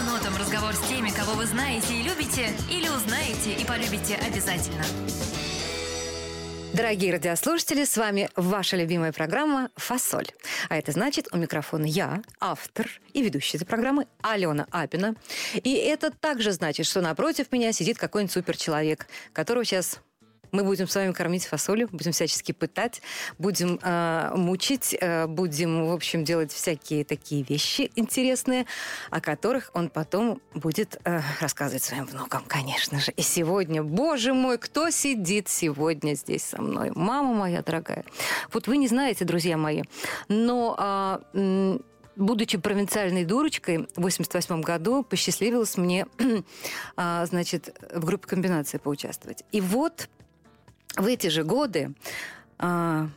по нотам разговор с теми, кого вы знаете и любите, или узнаете и полюбите обязательно. Дорогие радиослушатели, с вами ваша любимая программа «Фасоль». А это значит, у микрофона я, автор и ведущая этой программы Алена Апина. И это также значит, что напротив меня сидит какой-нибудь суперчеловек, которого сейчас мы будем с вами кормить фасолью, будем всячески пытать, будем э, мучить, э, будем, в общем, делать всякие такие вещи интересные, о которых он потом будет э, рассказывать своим внукам, конечно же. И сегодня, боже мой, кто сидит сегодня здесь со мной? Мама моя дорогая. Вот вы не знаете, друзья мои, но... Э, будучи провинциальной дурочкой, в 88 году посчастливилось мне, значит, в группе комбинации поучаствовать. И вот в эти же годы а,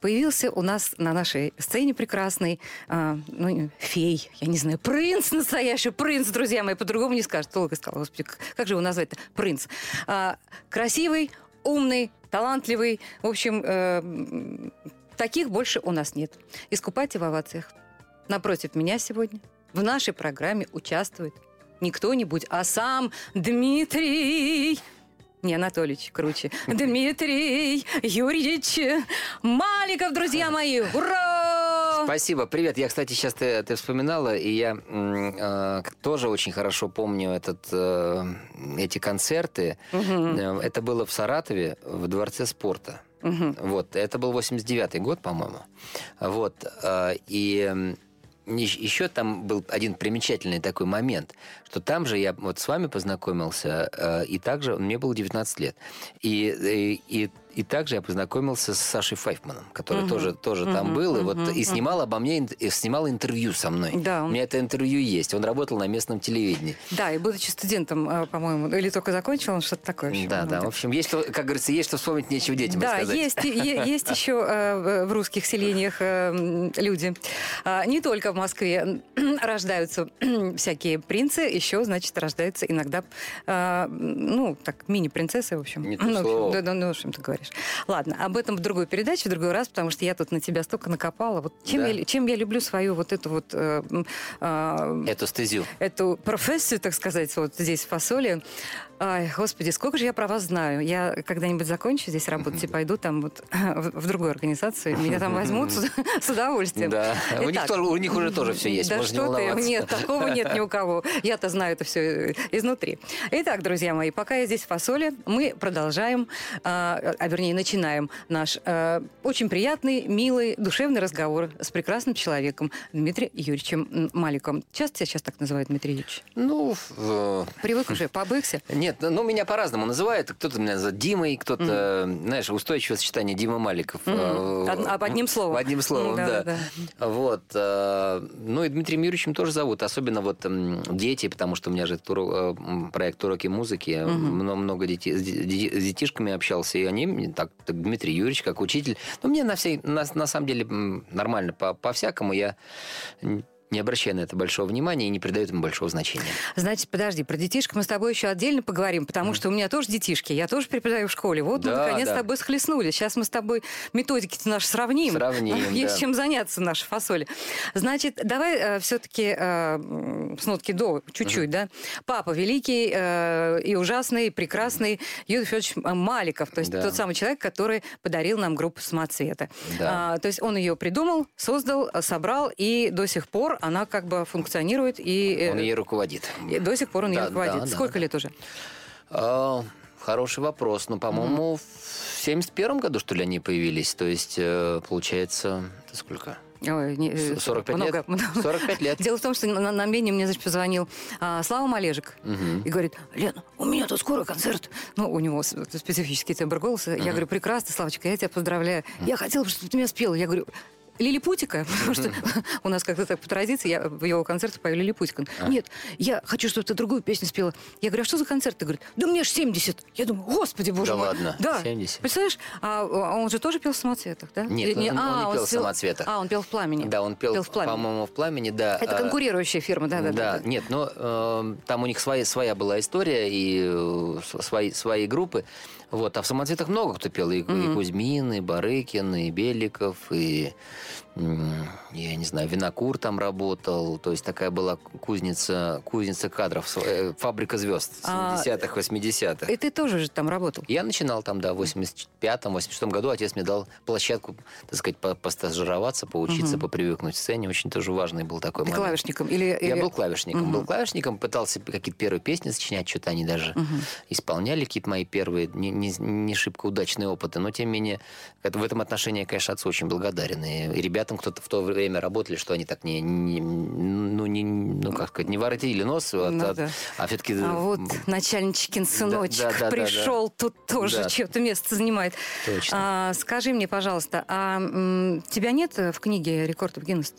появился у нас на нашей сцене прекрасный а, ну, фей, я не знаю, принц настоящий, принц, друзья мои, по-другому не скажешь. Долго сказала, господи, как же его назвать-то? Принц. А, красивый, умный, талантливый. В общем, э, таких больше у нас нет. Искупайте в овациях. Напротив меня сегодня в нашей программе участвует не кто-нибудь, а сам Дмитрий не, Анатольевич круче. Дмитрий Юрьевич Маликов, друзья мои! Ура! Спасибо, привет. Я, кстати, сейчас ты, ты вспоминала, и я э, тоже очень хорошо помню этот, э, эти концерты. Угу. Это было в Саратове, в Дворце спорта. Угу. Вот, это был 89-й год, по-моему. Вот, э, и еще там был один примечательный такой момент, что там же я вот с вами познакомился, э, и также мне было 19 лет. И, и, и и также я познакомился с Сашей Файфманом, который угу. тоже, тоже угу. там был, угу. и, вот, и снимал обо мне, и снимал интервью со мной. Да. У меня это интервью есть. Он работал на местном телевидении. Да, и будучи студентом, э, по-моему, или только закончил, он что-то такое. Общем, да, да. В общем, есть что, как говорится, есть что вспомнить, нечего детям да, рассказать. есть, есть еще э, в русских селениях э, люди. А, не только в Москве рождаются всякие принцы, еще, значит, рождаются иногда, ну, так, мини-принцессы, в общем. Не то ну, Да, ну, в общем-то говоря говоришь. Ладно, об этом в другой передаче, в другой раз, потому что я тут на тебя столько накопала. Вот чем, да. я, чем я люблю свою вот эту вот... Э, э, эту стезю. Эту профессию, так сказать, вот здесь в фасоле. Ай, господи, сколько же я про вас знаю. Я когда-нибудь закончу здесь работать и пойду там вот в, в другую организацию. Меня там возьмут с, с удовольствием. Да, Итак, у, них тоже, у них уже тоже все есть, Да что ты, нет, такого нет ни у кого. Я-то знаю это все изнутри. Итак, друзья мои, пока я здесь в фасоле, мы продолжаем а, вернее, начинаем наш э, очень приятный, милый, душевный разговор с прекрасным человеком Дмитрием Юрьевичем Маликом. Часто тебя сейчас так называют, Дмитрий Юрьевич? Ну... В... Привык уже, побыкся? Нет, ну, меня по-разному называют. Кто-то меня называет Димой, кто-то, mm. знаешь, устойчивое сочетание Дима Маликов. Mm. Од, одним словом. Одним словом, да. да. да. Вот. Э, ну, и Дмитрием Юрьевичем тоже зовут. Особенно вот дети, потому что у меня же тур, э, проект «Уроки музыки». Mm-hmm. Много, детей, с детишками общался, и они так, Дмитрий Юрьевич как учитель. Но мне на, всей, на, на самом деле нормально, по, по-всякому. Я не обращая на это большого внимания и не придает ему большого значения. Значит, подожди, про детишек мы с тобой еще отдельно поговорим, потому mm. что у меня тоже детишки, я тоже преподаю в школе. Вот да, мы наконец да. с тобой схлестнули. Сейчас мы с тобой методики наши сравним. Сравним, Есть да. чем заняться наши фасоли. Значит, давай э, все-таки э, с нотки до чуть-чуть, mm. да? Папа великий э, и ужасный, и прекрасный Юрий Федорович Маликов, то есть да. тот самый человек, который подарил нам группу «Самоцвета». Да. А, то есть он ее придумал, создал, собрал, и до сих пор она как бы функционирует и... Э, он ей руководит. И до сих пор он да, ей руководит. Да, Сколько да. лет уже? А, хороший вопрос. Ну, по-моему, mm в 71 году, что ли, они появились. То есть, э, получается, это сколько? Ой, не, 45 много, лет? Много. 45 лет. Дело в том, что на, на мене мне, значит, позвонил а, Слава Малежик угу. и говорит, Лена, у меня тут скоро концерт. Ну, у него специфический тембр голоса. Угу. Я говорю, прекрасно, Славочка, я тебя поздравляю. Угу. Я хотела, чтобы ты меня спела. Я говорю, Лилипутика, потому что у нас как-то так по традиции, я в его концерте пою Лилипутика. А. Нет, я хочу, чтобы ты другую песню спела. Я говорю, а что за концерт? Ты говорит, да мне же 70. Я думаю, господи, боже да мой. ладно, да. 70. Представляешь, а, а он же тоже пел в самоцветах, да? Нет, он, а, он не пел в самоцветах. А, он пел в пламени. Да, он пел, пел в пламени. по-моему, в пламени, да. Это а, конкурирующая фирма, да, да. Да, да, нет, но э, там у них своя, своя была история и э, свои, свои группы. Вот, а в самоцветах много кто пел. И, mm-hmm. и Кузьмин, и Барыкин, и Беликов, и я не знаю, винокур там работал, то есть такая была кузница, кузница кадров, э, фабрика звезд 70-х, 80-х. И ты тоже же там работал? Я начинал там, да, в 85-м, 86 году отец мне дал площадку, так сказать, постажироваться, поучиться, угу. попривыкнуть к сцене. Очень тоже важный был такой Ты момент. клавишником? Или, я или... был клавишником. Угу. Был клавишником, пытался какие-то первые песни сочинять, что-то они даже угу. исполняли, какие-то мои первые, не, не, не шибко удачные опыты, но тем не менее, в этом отношении я, конечно, отцу очень благодарен. И, и ребятам, кто-то в то время работали, что они так не, не ну, не, ну, как сказать, не воротили нос, ну, от, да. а все-таки... А вот начальничкин сыночек да, да, да, пришел, да, да. тут тоже да. чье-то место занимает. Точно. А, скажи мне, пожалуйста, а тебя нет в книге рекордов Гиннесса?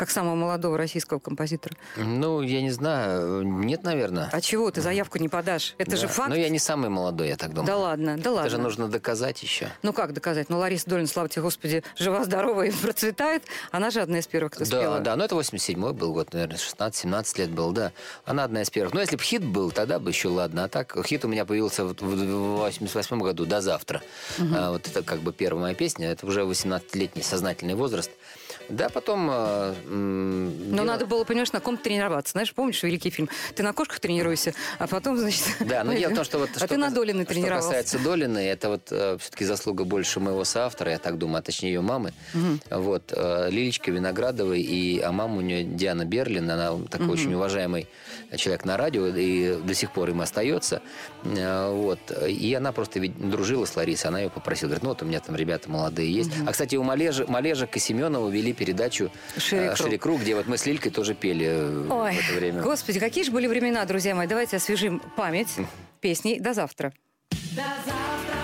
Как самого молодого российского композитора? Ну, я не знаю. Нет, наверное. А чего ты заявку не подашь? Это да. же факт. Ну, я не самый молодой, я так думаю. Да ладно, да ладно. Это же нужно доказать еще. Ну, как доказать? Ну, Лариса Долина, слава тебе, Господи, жива-здорова и процветает. Она же одна из первых, кто спела. Да, да. Ну, это 87-й был год, наверное, 16-17 лет был, да. Она одна из первых. Ну, если бы хит был, тогда бы еще ладно. А так, хит у меня появился в 88 году, до завтра. Угу. А, вот это как бы первая моя песня. Это уже 18-летний сознательный возраст. Да, потом... Э, Но дело... надо было, понимаешь, на ком-то тренироваться. Знаешь, помнишь великий фильм? Ты на кошках тренируйся, а потом, значит... Да, но дело в том, что вот... А ты на Долиной тренировался. Что касается Долины, это вот э, все-таки заслуга больше моего соавтора, я так думаю, а точнее ее мамы. Угу. Вот. Э, Лилечка Виноградовой, и, а мама у нее Диана Берлин, она такой угу. очень уважаемый человек на радио, и до сих пор им остается. Э, вот. И она просто ведь дружила с Ларисой, она ее попросила, говорит, ну вот у меня там ребята молодые есть. Угу. А, кстати, у Малежек и Семенова вели передачу Шире Шире где вот мы с Лилькой тоже пели э, Ой, в это время. Господи, какие же были времена, друзья мои. Давайте освежим память песней. До завтра. До завтра.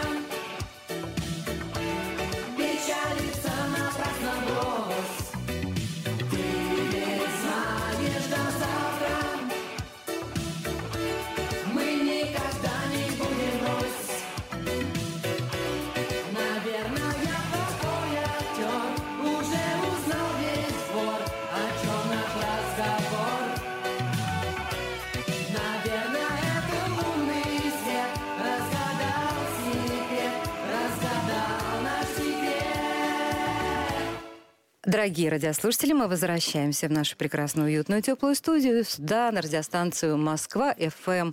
Дорогие радиослушатели, мы возвращаемся в нашу прекрасную, уютную, теплую студию, сюда, на радиостанцию «Москва-ФМ»,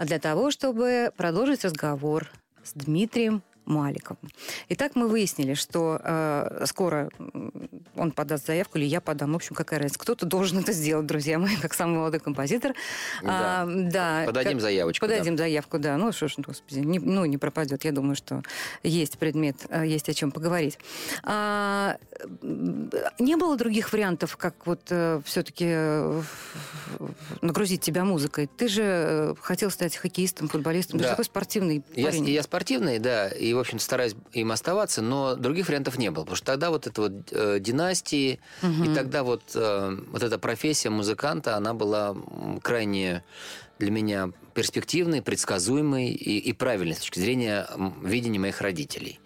для того, чтобы продолжить разговор с Дмитрием Маликом. Итак, мы выяснили, что э, скоро он подаст заявку, или я подам. В общем, какая разница. Кто-то должен это сделать, друзья мои, как самый молодой композитор. Да. А, да подадим как, заявочку. Подадим да. заявку, да. Ну, что ж, господи, не, ну, не пропадет. Я думаю, что есть предмет, э, есть о чем поговорить. А, не было других вариантов, как вот э, все-таки э, нагрузить тебя музыкой? Ты же э, хотел стать хоккеистом, футболистом. Да. Ты же такой спортивный парень. Я, я спортивный, да. И в общем, стараюсь им оставаться, но других вариантов не было. Потому что тогда вот это вот э, династии, угу. и тогда вот, э, вот эта профессия музыканта, она была крайне для меня перспективной, предсказуемой и, и правильной с точки зрения видения моих родителей.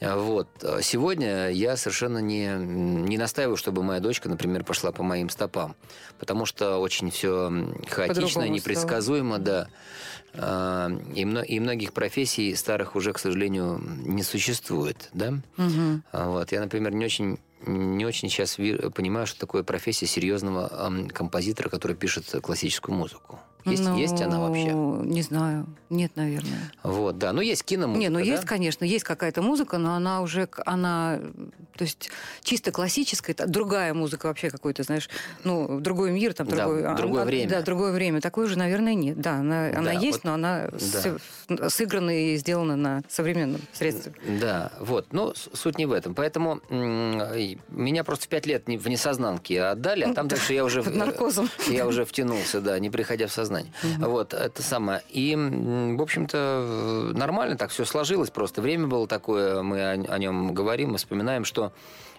Вот. Сегодня я совершенно не, не настаиваю, чтобы моя дочка, например, пошла по моим стопам. Потому что очень все хаотично, непредсказуемо, стало. да. А, и, и многих профессий старых уже, к сожалению, не существует, да? Угу. Вот. Я, например, не очень не очень сейчас понимаю, что такое профессия серьезного композитора, который пишет классическую музыку. Есть, ну, есть она вообще? Не знаю. Нет, наверное. Вот, да. Ну, есть киномузыка, Не, ну да? есть, конечно, есть какая-то музыка, но она уже, она, то есть чисто классическая, это другая музыка вообще какой-то, знаешь, ну, другой мир, там, другой... Да, другое а, время. Да, другое время. Такой уже, наверное, нет. Да, она, да, она есть, вот, но она да. сыграна и сделана на современном средстве. Да, вот. Но суть не в этом. Поэтому меня просто в пять лет в несознанке отдали, а там дальше я уже... Под наркозом. Я уже втянулся, да, не приходя в сознание. Угу. Вот, это самое. И, в общем-то, нормально так все сложилось просто. Время было такое, мы о, о нем говорим, мы вспоминаем, что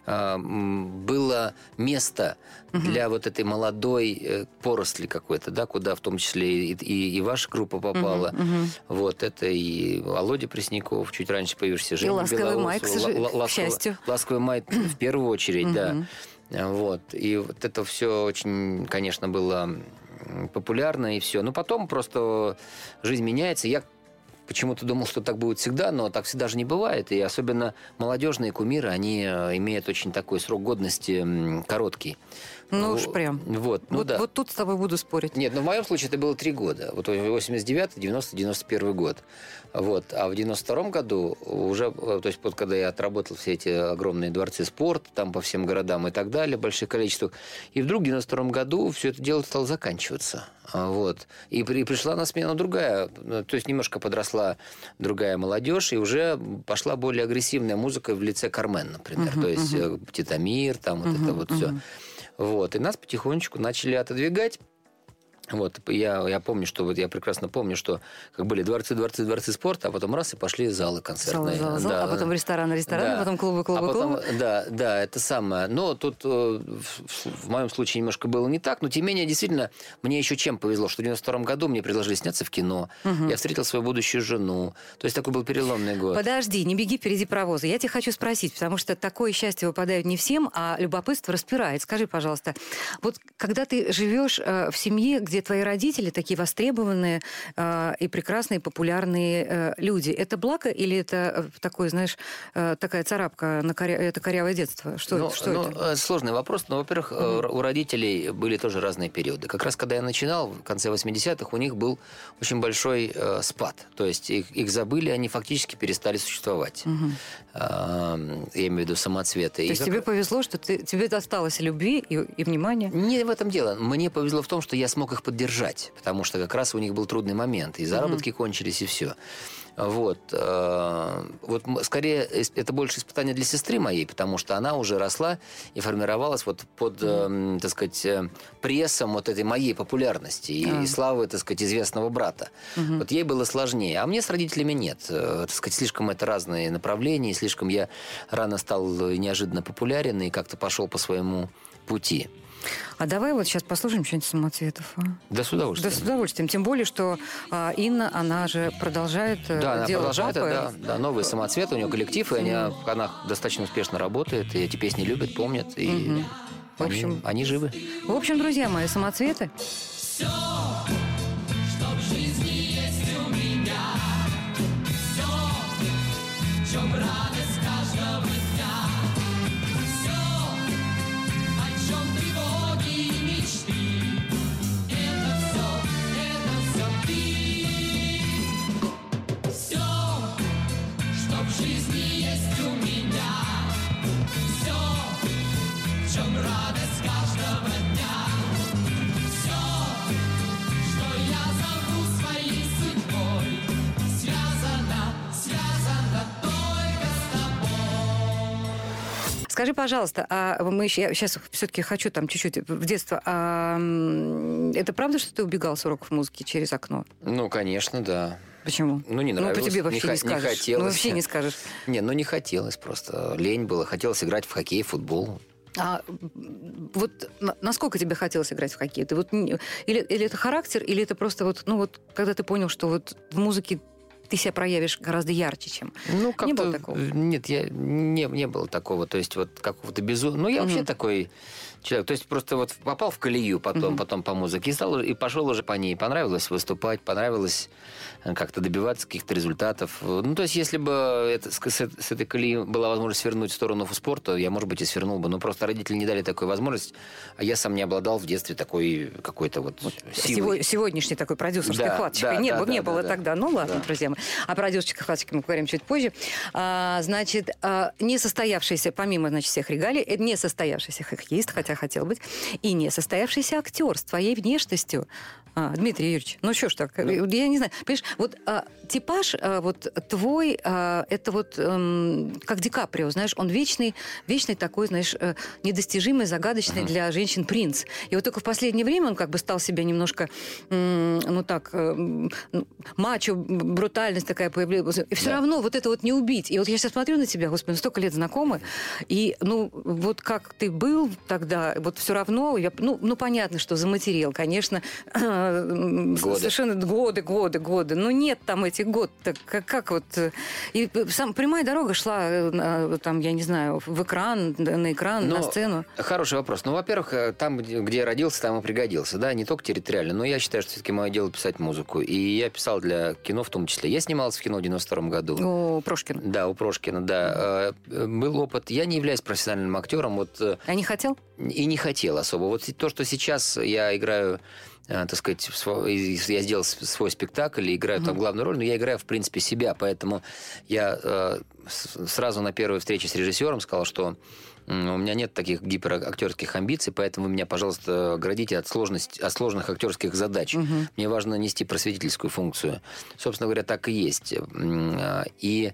а, было место угу. для вот этой молодой э, поросли какой-то, да, куда в том числе и, и, и ваша группа попала. Угу, угу. Вот это и Володя Пресняков, чуть раньше появишься, Женя ласковый май, к, к счастью. Ласковый май в первую очередь, да. Вот. И вот это все очень, конечно, было популярно и все. Но потом просто жизнь меняется. Я почему-то думал, что так будет всегда, но так всегда же не бывает. И особенно молодежные кумиры, они э, имеют очень такой срок годности короткий. Ну уж прям. Вот, ну вот, да. вот тут с тобой буду спорить. Нет, ну в моем случае это было три года. Вот 89 90 91 год. Вот. А в 92 году уже, э, то есть вот когда я отработал все эти огромные дворцы спорта, там по всем городам и так далее, больших количествах, и вдруг в 92 году все это дело стало заканчиваться. А, вот. И при, пришла на смену другая, ну, то есть немножко подросла другая молодежь, и уже пошла более агрессивная музыка в лице Кармен, например. Uh-huh, то есть uh-huh. Титамир, там вот uh-huh, это вот uh-huh. все. Вот. И нас потихонечку начали отодвигать. Вот, я, я помню, что вот я прекрасно помню, что как были дворцы, дворцы, дворцы спорта, а потом раз и пошли залы концертные. Залы, залы, залы, да, а потом рестораны, рестораны, да. потом клубы, клубы, а потом, клубы. Да, да, это самое. Но тут э, в, в моем случае немножко было не так, но тем не менее, действительно, мне еще чем повезло, что в 92 году мне предложили сняться в кино, угу. я встретил свою будущую жену, то есть такой был переломный год. Подожди, не беги впереди паровоза. Я тебя хочу спросить, потому что такое счастье выпадает не всем, а любопытство распирает. Скажи, пожалуйста, вот когда ты живешь э, в семье, где твои родители такие востребованные э, и прекрасные, популярные э, люди. Это благо или это э, такой, знаешь, э, такая царапка на коря... это корявое детство? Что, ну, это? что ну, это? Сложный вопрос, но, во-первых, mm-hmm. у родителей были тоже разные периоды. Как раз когда я начинал, в конце 80-х, у них был очень большой э, спад. То есть их, их забыли, они фактически перестали существовать. Mm-hmm. Э, я имею в виду самоцветы. То и есть как... тебе повезло, что ты, тебе досталось любви и, и внимания? Не в этом дело. Мне повезло в том, что я смог их поддержать, потому что как раз у них был трудный момент, и заработки mm-hmm. кончились, и все. Вот. Э, вот скорее это больше испытание для сестры моей, потому что она уже росла и формировалась вот под, mm-hmm. так сказать, э, прессом вот этой моей популярности и, mm-hmm. и славы, так сказать, известного брата. Mm-hmm. Вот ей было сложнее, а мне с родителями нет. Так сказать, слишком это разные направления, слишком я рано стал неожиданно популярен и как-то пошел по своему пути. А давай вот сейчас послушаем что-нибудь самоцветов. А? Да, с удовольствием. Да, с удовольствием. Тем более, что а, Инна, она же продолжает э, Да, она продолжает, папы. да, да, новые самоцветы, у нее коллектив, и они, она достаточно успешно работает, и эти песни любят, помнят, и Мгм. В они, общем- они живы. В общем, друзья мои, самоцветы. Все, Скажи, пожалуйста, а мы я сейчас все-таки хочу там чуть-чуть в детство. А, это правда, что ты убегал с уроков музыки через окно? Ну, конечно, да. Почему? Ну, не Ну, нравилось. по тебе вообще не, не, скажешь. не хотелось. Ну, вообще не скажешь. Не, ну не хотелось просто. Лень было. Хотелось играть в хоккей, в футбол. А вот на- насколько тебе хотелось играть в хоккей? Ты вот или, или это характер, или это просто вот, ну вот, когда ты понял, что вот в музыке ты себя проявишь гораздо ярче, чем... Ну, как Не было такого? Нет, я, не, не было такого. То есть, вот какого-то безумия. Ну, я вообще Мгм. такой человек. То есть, просто вот попал в колею потом, Мгм. потом по музыке и, стал, и пошел уже по ней. Понравилось выступать, понравилось э, как-то добиваться каких-то результатов. Ну, то есть, если бы это, с, с- этой колеи была возможность свернуть в сторону спорта, я, может быть, и свернул бы. Но просто родители не дали такой возможность, а я сам не обладал в детстве такой какой-то вот, силой. Сего- сегодняшней такой продюсерской Да, хваточкой. да, не да, было, да, не да, было да. тогда. Ну ладно, Да. друзья мои. О продюсерской хваточке мы поговорим чуть позже. А, значит, а, несостоявшийся, помимо значит, всех регалий, это несостоявшийся хоккеист, хотя хотел быть, и несостоявшийся актер с твоей внешностью. А, Дмитрий Юрьевич, ну что ж так, я не знаю. Понимаешь, вот а, типаж а, вот твой, а, это вот эм, как Ди Каприо, знаешь, он вечный, вечный такой, знаешь, э, недостижимый, загадочный для женщин принц. И вот только в последнее время он как бы стал себя немножко, м, ну так, э, ну, мачо, брутальность такая появилась. И все Да. равно вот это вот не убить. И вот я сейчас смотрю на тебя, господи, ну столько лет знакомы, и ну вот как ты был тогда, вот все равно, я, ну, ну понятно, что заматерел, конечно, м, Годы. совершенно годы, годы, годы. Но нет там этих год. Так как, как вот... э, И сам прямая дорога шла, э, там, я не знаю, в экран, на экран, на Но сцену. Хороший вопрос. Ну, во-первых, э, там, где я родился, там и пригодился. Да, не только территориально, но я считаю, что все-таки мое дело писать музыку. И я писал для кино в том числе. Я снимался в кино в 92 году. У Прошкина. Да, у Прошкина, да. Был опыт. Я не являюсь профессиональным актером, вот А не хотел? и не хотел особо. Вот то, что сейчас я играю, так сказать, я сделал свой спектакль и играю там главную роль, но я играю, в принципе, себя. Поэтому я э, сразу на первой встрече с режиссером сказал, что у меня нет таких гиперактерских амбиций, поэтому меня, пожалуйста, оградите от, сложности, от сложных актерских задач. Мне важно нести просветительскую функцию. Собственно говоря, так и есть. А, И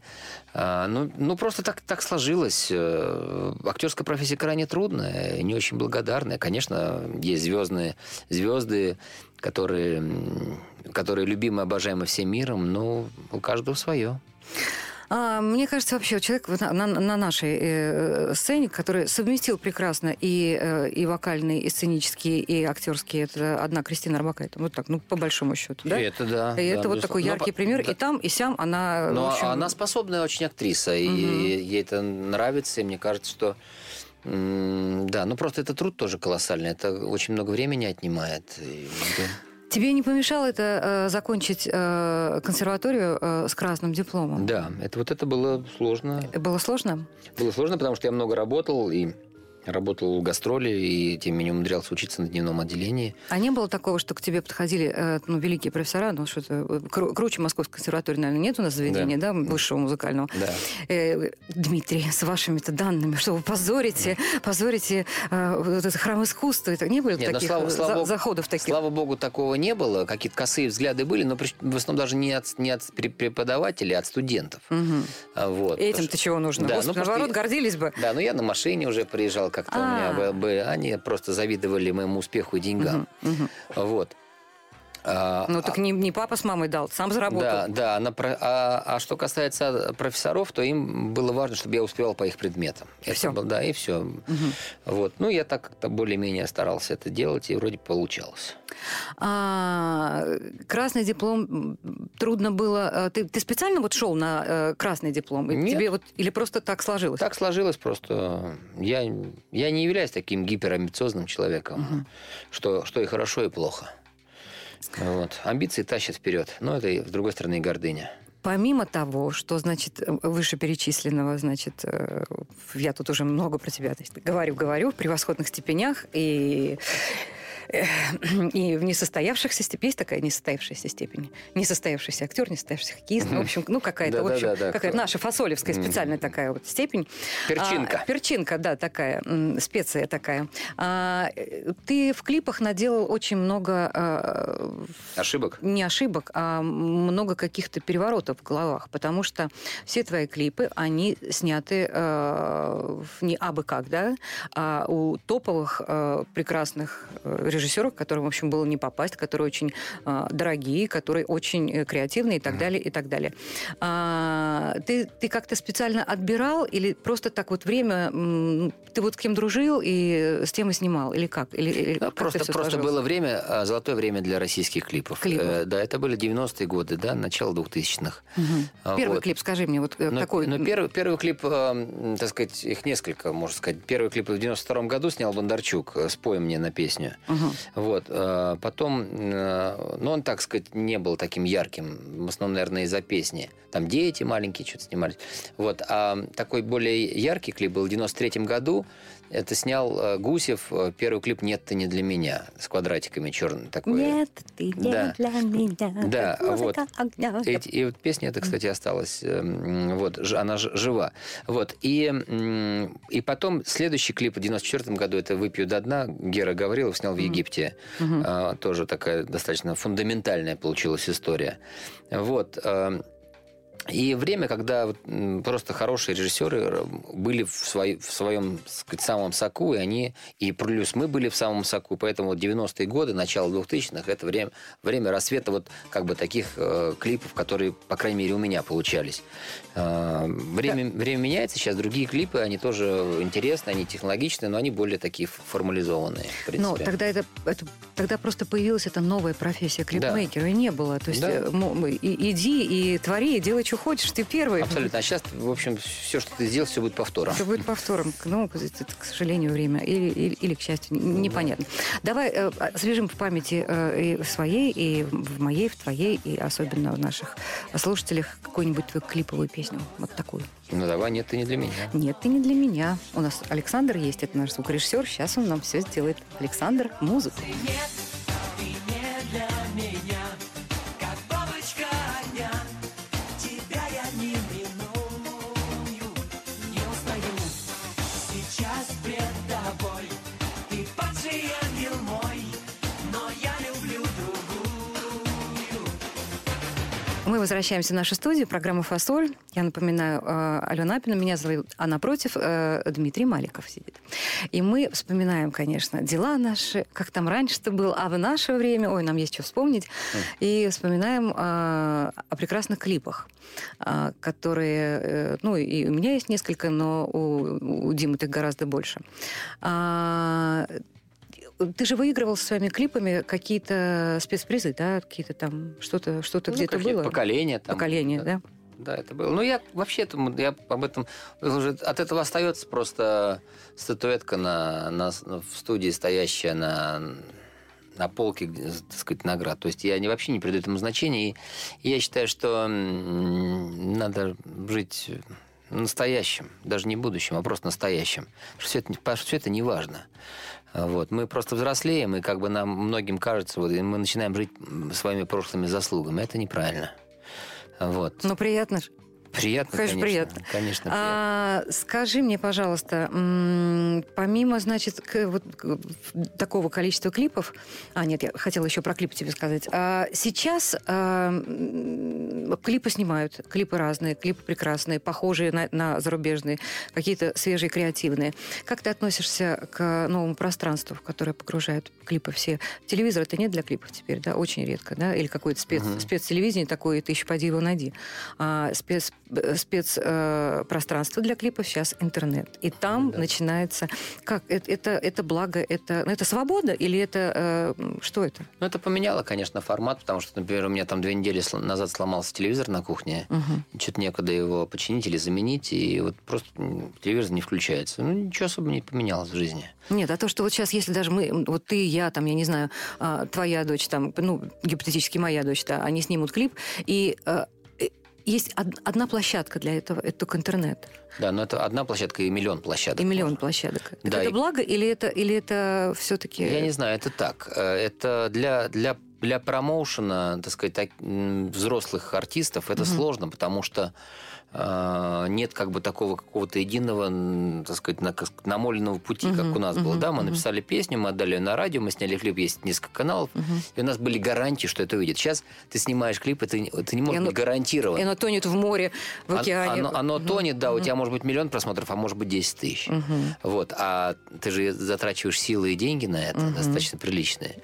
а, ну, ну, просто так, так сложилось. Э, Актерская профессия крайне трудная, не очень благодарная. Конечно, есть звездные звезды, которые, которые любимы, обожаемы всем миром, но у каждого свое. А, мне кажется, вообще человек на, на- на нашей э, сцене, который совместил прекрасно и, э, и вокальный, и сценический, и актерский, это одна Кристина Арбакайте. Вот так, ну, по большому счету, да? И это да. И да, это вот такой безусловно. яркий Но пример. да. И там, и сям она... Но общем, она способная очень актриса, и ей это нравится, и мне кажется, что да, ну просто это труд тоже колоссальный, это очень много времени отнимает. И, да. Тебе не помешало это э, закончить э, консерваторию э, с красным дипломом? Да, это вот это было сложно. Было сложно? Было сложно, потому что я много работал и работал в гастроли, и тем не менее умудрялся учиться на дневном отделении. А не было такого, что к тебе подходили э, ну, великие профессора, ну что-то э, кру- круче Московской консерватории, наверное, нет у нас заведения, да, высшего музыкального? Да. Э, Дмитрий, с вашими-то данными, что вы позорите, позорите э, вот этот храм искусства. Это не было Нет, ну, таких слава- э, слава за- богу- заходов таких? Слава богу, такого не было. Какие-то косые взгляды были, но прич- в основном даже не от, не от пре- преподавателей, а от студентов. А, Вот. Этим-то чего нужно? Да, ну, Господи, просто наоборот, я- гордились бы. Да, ну я на машине уже приезжал как-то у меня бы. Они просто завидовали моему успеху и деньгам. Вот. А, Ну, так не, не папа с мамой дал, сам заработал. Да, да. на а, а что касается профессоров, то им было важно, чтобы я успевал по их предметам. И всё. был- да, и все. Вот. Ну, я так как-то более-менее старался это делать, и вроде получалось. А, красный диплом трудно было. э, Ты, ты специально вот шел на э, красный диплом? Нет. Тебе вот или просто так сложилось? Так сложилось просто. Я, я не являюсь таким гиперамбициозным человеком, что, что и хорошо, и плохо. Вот. Амбиции тащат вперед. Но это, с другой стороны, и гордыня. Помимо того, что, значит, вышеперечисленного, значит, э, я тут уже много про тебя значит, говорю, говорю, в превосходных степенях и и в несостоявшихся степени. Есть такая несостоявшаяся степень? Несостоявшийся актер, несостоявшийся хоккеист. Ну, в общем, ну, какая-то, в общем, какая наша фасолевская специальная такая вот степень. Перчинка. А, перчинка, да, такая, специя такая. А, ты в клипах наделал очень много а, Ошибок? не ошибок, а много каких-то переворотов в головах, потому что все твои клипы, они сняты не абы как, да, а у топовых прекрасных э, режиссеров, которым, в общем, было не попасть, которые очень э, дорогие, которые очень э, креативные и так далее, и так далее. А, ты, ты как-то специально отбирал или просто так вот время, м, ты вот с кем дружил и с тем и снимал, или как? Или, или Да, как просто, просто было время, а, золотое время для российских клипов. Клипов. Э, да, это были 90-е годы, да, начало 2000-х. Мгм. А, Первый вот. клип, скажи мне, вот э, Но, какой? но первый, первый клип, э, так сказать, их несколько, можно сказать. Первый клип в 92 году снял Бондарчук э, «Спой мне» на песню. Мгм. Вот. э, Потом, ну, он, так сказать, не был таким ярким. В основном, наверное, из-за песни. Там дети маленькие что-то снимались. Вот. А такой более яркий клип был в 93 году. Это снял э, Гусев. э, Первый клип «Нет, ты не для меня» с квадратиками черным. Такой. Нет, ты не Да. для меня. Да, музыка огня. И вот песня эта, кстати, осталась. э, м, Вот, она жива. Вот. И, и потом следующий клип в 94 году это «Выпью до дна». Гера Гаврилов снял в Египте. А, Тоже такая достаточно фундаментальная получилась история. Вот. а, И время, когда вот, просто хорошие режиссеры р- были в, свои- в своем сказать, самом соку, и они, и плюс мы были в самом соку, поэтому вот 90-е годы, начало 2000-х, это время, время рассвета вот как бы таких э, клипов, которые, по крайней мере, у меня получались. Э, время, время меняется, сейчас другие клипы, они тоже интересны, они технологичные, но они более такие формализованные. Ну, тогда это, это- тогда просто появилась эта новая профессия клипмейкера, и не было. То есть Да. э, и- иди и твори, и делай, что хочешь, ты первый. Абсолютно. А сейчас, в общем, все, что ты сделал, все будет повтором. Это будет повтором. Ну, это, к сожалению, время. Или, или, или, к счастью, н- непонятно. Давай э, освежим в памяти э, и в своей, и в моей, в твоей, и особенно в наших слушателях какую-нибудь твою клиповую песню. Вот такую. Ну давай, нет, ты не для меня. Нет, ты не для меня. У нас Александр есть, это наш звукорежиссер. Сейчас он нам все сделает. Александр, музыку. Как Мы возвращаемся в нашу студию, программа «Фасоль». Я напоминаю, э, Алена Апина, меня зовут, а напротив э, Дмитрий Маликов сидит. И мы вспоминаем, конечно, дела наши, как там раньше-то было, а в наше время, ой, нам есть что вспомнить, и вспоминаем э, о прекрасных клипах, которые, ну, и у меня есть несколько, но у, у Димы их гораздо больше. Ты же выигрывал своими клипами какие-то спецпризы, да? Какие-то там, что-то что Ну, где-то было? Поколения. Там, Поколение, да? Да, это было. Ну, я вообще этому, я об этом... Уже от этого остается просто статуэтка на, на, в студии, стоящая на, на полке, так сказать, наград. То есть я не, вообще не придаю этому значения. И, я считаю, что надо жить настоящим, даже не будущим, а просто настоящим. Все это, все это не важно. Вот. Мы просто взрослеем, и как бы нам многим кажется, вот, и мы начинаем жить своими прошлыми заслугами. Это неправильно. Вот. Ну, приятно же. Приятно, Конечно, конечно. приятно. Конечно, приятно. А, скажи мне, пожалуйста, помимо, значит, вот, такого количества клипов... А, нет, я хотела еще про клипы тебе сказать. А, сейчас а, клипы снимают, клипы разные, клипы прекрасные, похожие на, на зарубежные, какие-то свежие, креативные. Как ты относишься к новому пространству, в которое погружают клипы все? Телевизор это нет для клипов теперь, да, очень редко, да? Или какое-то спец, спецтелевидение такое, ты еще поди его найди. А спец, спецпространство для клипов сейчас интернет. И там начинается... Как? Это, это, это благо, это, ну, это свобода или это... э, что это? Ну, это поменяло, конечно, формат, потому что, например, у меня там две недели назад сломался телевизор на кухне. Что-то некогда его починить или заменить, и вот просто телевизор не включается. Ну, ничего особо не поменялось в жизни. Нет, а то, что вот сейчас, если даже мы, вот ты, я, там, я не знаю, а, твоя дочь, там, ну, гипотетически моя дочь, да, они снимут клип, и э, э, есть од- одна площадка для этого, это только интернет. Да, но это одна площадка и миллион площадок. И миллион можно. площадок. Так Да, это и- благо или это, или это все-таки... Я не знаю, это так. Э, Это для, для, для промоушена, так сказать, так, взрослых артистов это сложно, потому что нет как бы такого какого-то единого, так сказать, на- намоленного пути, как у нас было. Да, мы написали песню, мы отдали ее на радио, мы сняли клип, есть несколько каналов, и у нас были гарантии, что это увидит. Сейчас ты снимаешь клип, и ты, не- ты не можешь быть гарантирован. И оно тонет в море, в океане. Оно, оно тонет, да, у тебя может быть миллион просмотров, а может быть 10 тысяч. Вот, а ты же затрачиваешь силы и деньги на это, достаточно приличные.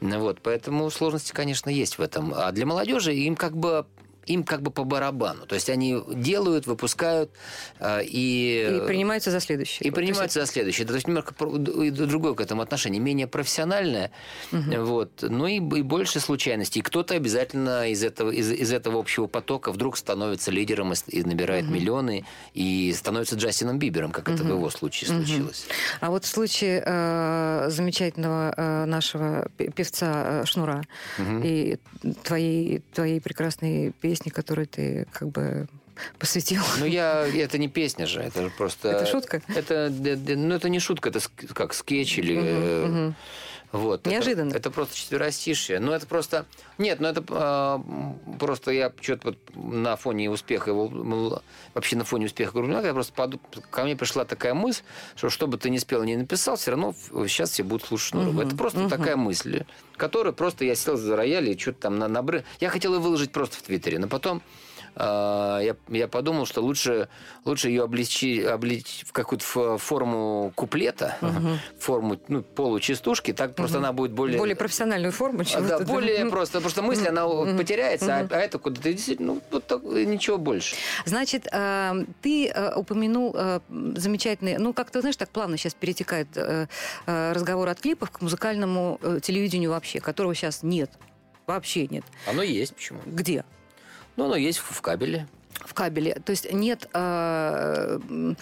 Ну Вот, поэтому сложности, конечно, есть в этом. А для молодежи им как бы им как бы по барабану. То есть они делают, выпускают э, и... И принимаются за следующее. И принимаются за следующее. То есть немножко другое к этому отношение. Менее профессиональное, вот, но и, и больше случайностей. И кто-то обязательно из этого, из, из этого общего потока вдруг становится лидером и, и набирает миллионы, и становится Джастином Бибером, как это в его случае случилось. А вот в случае э, замечательного э, нашего пе- певца э, Шнура и твоей, твоей прекрасной песни, которую ты как бы посвятил. Ну, я... Это не песня же, это же просто... Это шутка? Это, д- д- ну, это не шутка, это как скетч или... э, Вот. Это- Неожиданно. Это, просто четверостишие. Ну, это просто... Нет, ну, это а, просто я что-то вот на фоне успеха его... Вообще на фоне успеха Грубина, я просто поду- ко мне пришла такая мысль, что что бы ты ни спел, ни написал, все равно сейчас все будут слушать Шнурова. Это просто такая мысль, которую просто я сел за рояль и что-то там на, набры... Я хотел ее выложить просто в Твиттере, но потом я, я подумал, что лучше, лучше ее обличи, обличь в какую-то форму куплета, форму ну, получастушки, так просто она будет более... Более профессиональную форму, А, да, более Мгм. просто, потому что мысль, она потеряется, а, а это куда-то действительно, ну, вот так, ничего больше. Значит, э, ты э, упомянул э, замечательный, ну, как ты знаешь, так плавно сейчас перетекает разговор от клипов к музыкальному телевидению вообще, которого сейчас нет. Вообще нет. Оно есть, почему? Где? Ну, оно есть в, кабеле. В кабеле. То есть нет э, м,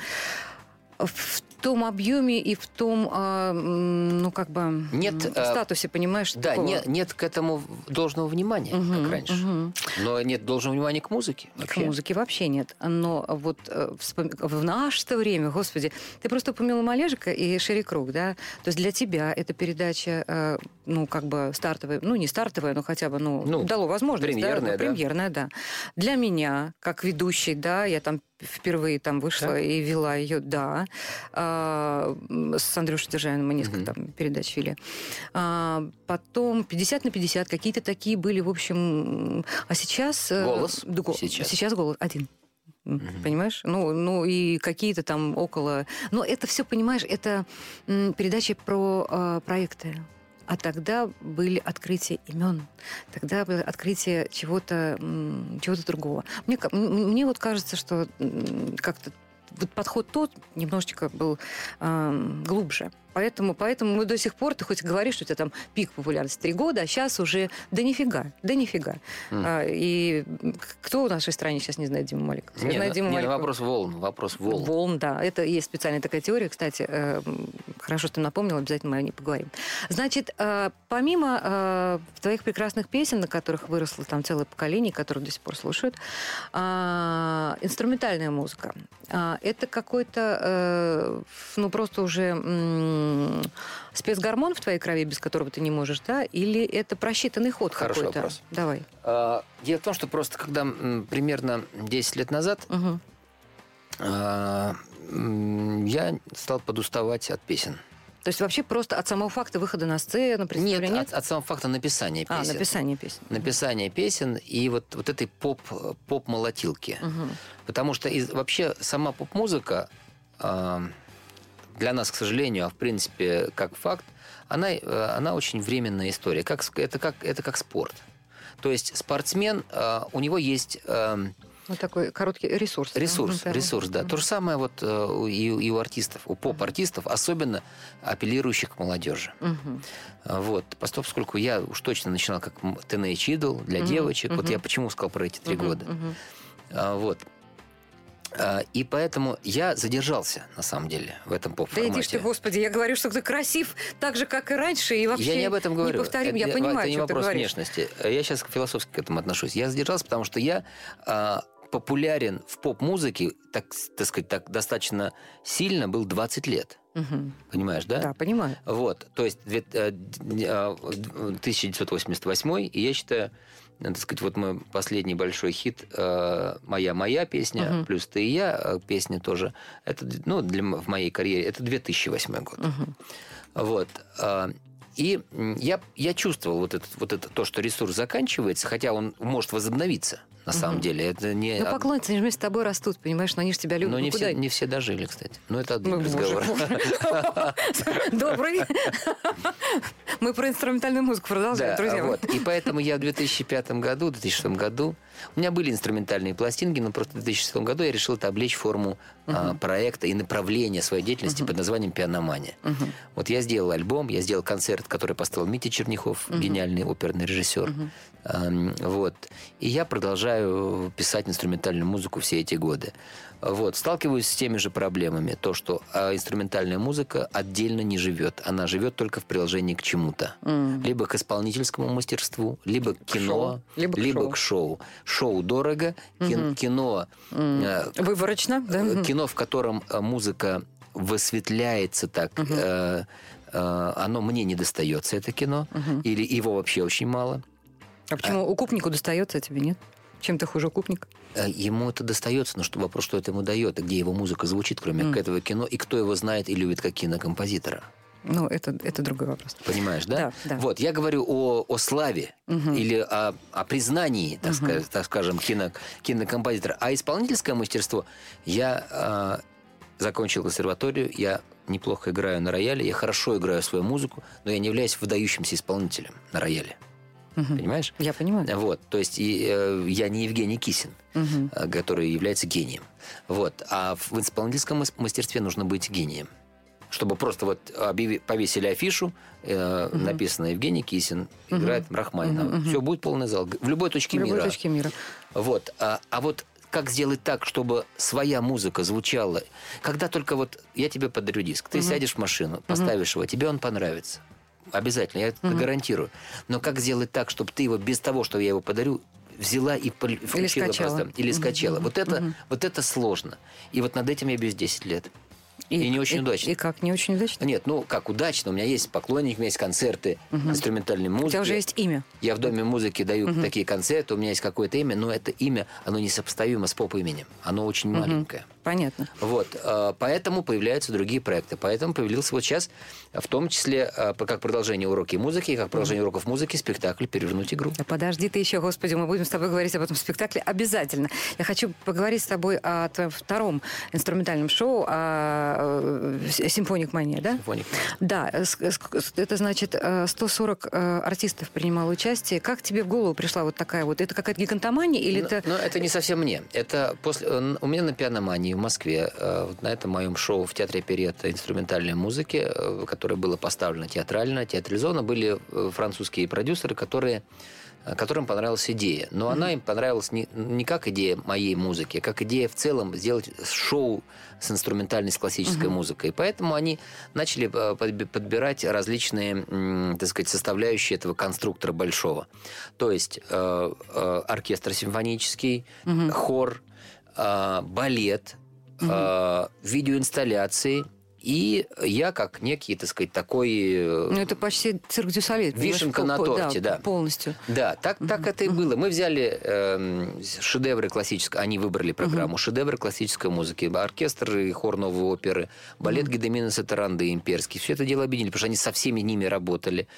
в том объеме и в том, э, ну, как бы, Нет, э, статусе, понимаешь? Да, такого. нет, нет к этому должного внимания, Мгм, как раньше. мгм. Но нет должного внимания к музыке. К Вообще. музыке вообще нет. Но вот э, вспом- в наше время, господи, ты просто упомянула Малежика и Шерри Круг, да? То есть для тебя эта передача, э, ну, как бы стартовая, ну, не стартовая, но хотя бы, ну, Ну, дало возможность. премьерная, да? да. Премьерная, да. Для меня, как ведущей, да, я там впервые там вышла Так. и вела ее, да. А, с Андрюшей Державиным мы несколько Мгм. там передач вели. А, потом 50 на 50, какие-то такие были, в общем... А сейчас... э, Голос да, го- сейчас. Сейчас голос один. М, Понимаешь? Ну, ну и какие-то там около... Но это все, понимаешь, это передачи про э, проекты. А тогда были открытия имен, тогда было открытие чего-то чего-то другого. Мне, мне вот кажется, что как-то вот подход тот немножечко был эм, глубже. Поэтому, поэтому мы до сих пор, ты хоть говоришь, что у тебя там пик популярности три года, а сейчас уже да нифига, да нифига. М. А, и кто в нашей стране сейчас не знает Диму Маликова? Все Не, знают ну- Диму не, ну, Маликова. вопрос волн, вопрос волн. Волн, да. Это есть специальная такая теория, кстати. э, Хорошо, что ты напомнил, обязательно мы о ней поговорим. Значит, э, помимо э, твоих прекрасных песен, на которых выросло там целое поколение, которые до сих пор слушают, а, инструментальная музыка. А, Это какой-то, э, ну, просто уже м, спецгормон в твоей крови, без которого ты не можешь, да? Или это просчитанный ход Хороший какой-то? вопрос. Давай. А, Дело в том, что просто когда м, примерно 10 лет назад а, м, я стал подуставать от песен. То есть вообще просто от самого факта выхода на сцену, Нет, представления от, от самого факта написания А, песен. написание песен. Написание песен и вот, вот этой поп, поп-молотилки. Мгм. Потому что из- вообще сама поп-музыка а, для нас, к сожалению, а в принципе как факт, она, э, она очень временная история. Как, это, как, это как спорт. То есть спортсмен, а, у него есть эм, Вот такой короткий ресурс. да? ресурс, Мгм, ресурс, да. То же самое вот э, и, у- и у артистов, у поп-артистов, особенно апеллирующих к молодежи. А, Вот, поскольку я уж точно начинал как Teenage Idol для девочек. Вот я почему сказал про эти три года. Вот. А, И поэтому я задержался, на самом деле, в этом Да поп-формате. иди ж ты, господи, я говорю, что ты красив так же, как и раньше, и вообще я не об этом говорю. неповторим. Я Это- понимаю, это не вопрос внешности. Я сейчас философски к этому отношусь. Я задержался, потому что я а, популярен в поп-музыке, так, так сказать, так достаточно сильно был 20 лет. Мгм. Понимаешь, да? Да, понимаю. Вот, то есть две- э, д- 1988, и я считаю, так сказать, вот мой последний большой хит э, «Моя моя песня», Мгм. плюс «Ты и я» э, песня тоже, это, ну, для, в моей карьере, это 2008 год. Мгм. Вот. И я, я чувствовал вот это, вот это то, что ресурс заканчивается, хотя он может возобновиться, на самом Мгм. деле. Это не... Ну, поклонницы, они же вместе с тобой растут, понимаешь, но они же тебя любят. Но Ну, не куда все, не все дожили, кстати. Но это один Ну, разговор. Добрый. Мы про инструментальную музыку продолжаем, друзья. И поэтому я в 2005 году, 2006 году, у меня были инструментальные пластинки, но просто в 2006 году я решил это облечь в форму а, проекта и направления своей деятельности под названием «Пианомания». Мгм. Вот я сделал альбом, я сделал концерт, который поставил Митя Черняхов, гениальный оперный режиссер. Ам, Вот. И я продолжаю писать инструментальную музыку все эти годы. Вот. Сталкиваюсь с теми же проблемами. То, что а, инструментальная музыка отдельно не живет. Она живет только в приложении к чему-то. М. Либо к исполнительскому мастерству, либо к кино, шоу, либо к шоу. к шоу. Шоу дорого, кин- кино, э, Выборочно, да? Э, кино, в котором э, музыка высветляется так, э, оно мне не достается, это кино, или его вообще очень мало. А почему укупнику достается, а тебе нет? Чем ты хуже укупник? Ему это достается, но что вопрос, что это ему дает, и где его музыка звучит, кроме Мгм. этого кино, и кто его знает и любит как кинокомпозитора. Ну, это, это другой вопрос. Понимаешь, да? Да, да. Вот, я говорю о, о славе или о, о признании, так, ска- так скажем, кино, кинокомпозитора. А исполнительское мастерство, я а, закончил консерваторию, я неплохо играю на рояле, я хорошо играю свою музыку, но я не являюсь выдающимся исполнителем на рояле. Понимаешь? Я понимаю. Вот, то есть и, э, я не Евгений Кисин, э, который является гением. Вот, а в исполнительском мас- мастерстве нужно быть гением. Чтобы просто вот объяви- повесили афишу, э, написано Евгений Кисин, играет Рахманинова. Все, будет полный зал. В любой точке В любой мира. точке мира. Вот. А, а вот как сделать так, чтобы своя музыка звучала? Когда только вот я тебе подарю диск, ты сядешь в машину, поставишь его, тебе он понравится. Обязательно, я это гарантирую. Но как сделать так, чтобы ты его без того, что я его подарю, взяла и включила скачала. просто. Или скачала. Вот, это, вот это сложно. И вот над этим я бьюсь 10 лет. И не очень удачно. И как, не очень удачно? Нет, ну как удачно. У меня есть поклонники, у меня есть концерты инструментальной У музыки. тебя уже есть имя. Я в Доме музыки даю такие концерты, у меня есть какое-то имя, но это имя, оно несопоставимо с поп-именем. Оно очень маленькое. Понятно. Вот, э, поэтому появляются другие проекты. Поэтому появился вот сейчас, э, в том числе, э, как продолжение уроки музыки, и как продолжение уроков музыки, спектакль «Перевернуть игру». Да Подожди ты еще, господи, мы будем с тобой говорить об этом спектакле обязательно. Я хочу поговорить с тобой о твоем втором инструментальном шоу, о «Симфоник Мания», да? «Симфоник Да, это значит э, 140 э, артистов принимало участие. Как тебе в голову пришла вот такая вот? Это какая-то гигантомания или Но, это... но это не совсем мне. Это после, у меня на пианомании в Москве, э, вот на этом моем шоу в Театре оперетта инструментальной музыки, э, которое было поставлено театрально, театрализовано, были э, французские продюсеры, которые которым понравилась идея. Но она им понравилась не, не как идея моей музыки, а как идея в целом сделать шоу с инструментальной, с классической музыкой. Поэтому они начали подби- подбирать различные, так сказать, составляющие этого конструктора большого. То есть э, э, оркестр симфонический, хор, э, балет, э, видеоинсталляции. И я, как некий, так сказать, такой... э, Ну, это почти цирк дю понимаешь, Вишенка на торте, да. Полностью. Да, так, так это и было. Мы взяли эм, шедевры классической, они выбрали программу, шедевры классической музыки, оркестр и хор новой оперы, балет Гедеминеса Таранды имперский. Все это дело объединили, потому что они со всеми ними работали.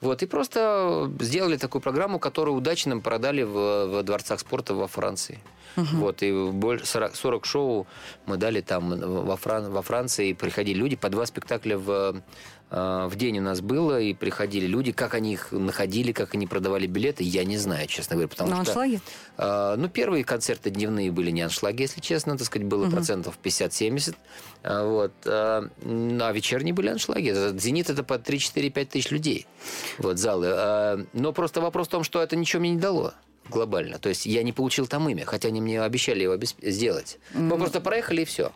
Вот, и просто сделали такую программу, которую удачно нам продали в, в дворцах спорта во Франции. Вот, и боль- 40, 40 шоу мы дали там во, Фран- во Франции. Приходили люди, по два спектакля в, э, в день у нас было, и приходили люди. Как они их находили, как они продавали билеты, я не знаю, честно говоря. Потому На что, аншлаге? э, ну, первые концерты дневные были не аншлаги, если честно, так сказать, было процентов 50-70. А, Вот. А, ну, а вечерние были аншлаги. «Зенит» — это по 3-4-5 тысяч людей. Вот, залы. Но просто вопрос в том, что это ничего мне не дало глобально. То есть я не получил там имя, хотя они мне обещали его сделать. Мы просто проехали и все.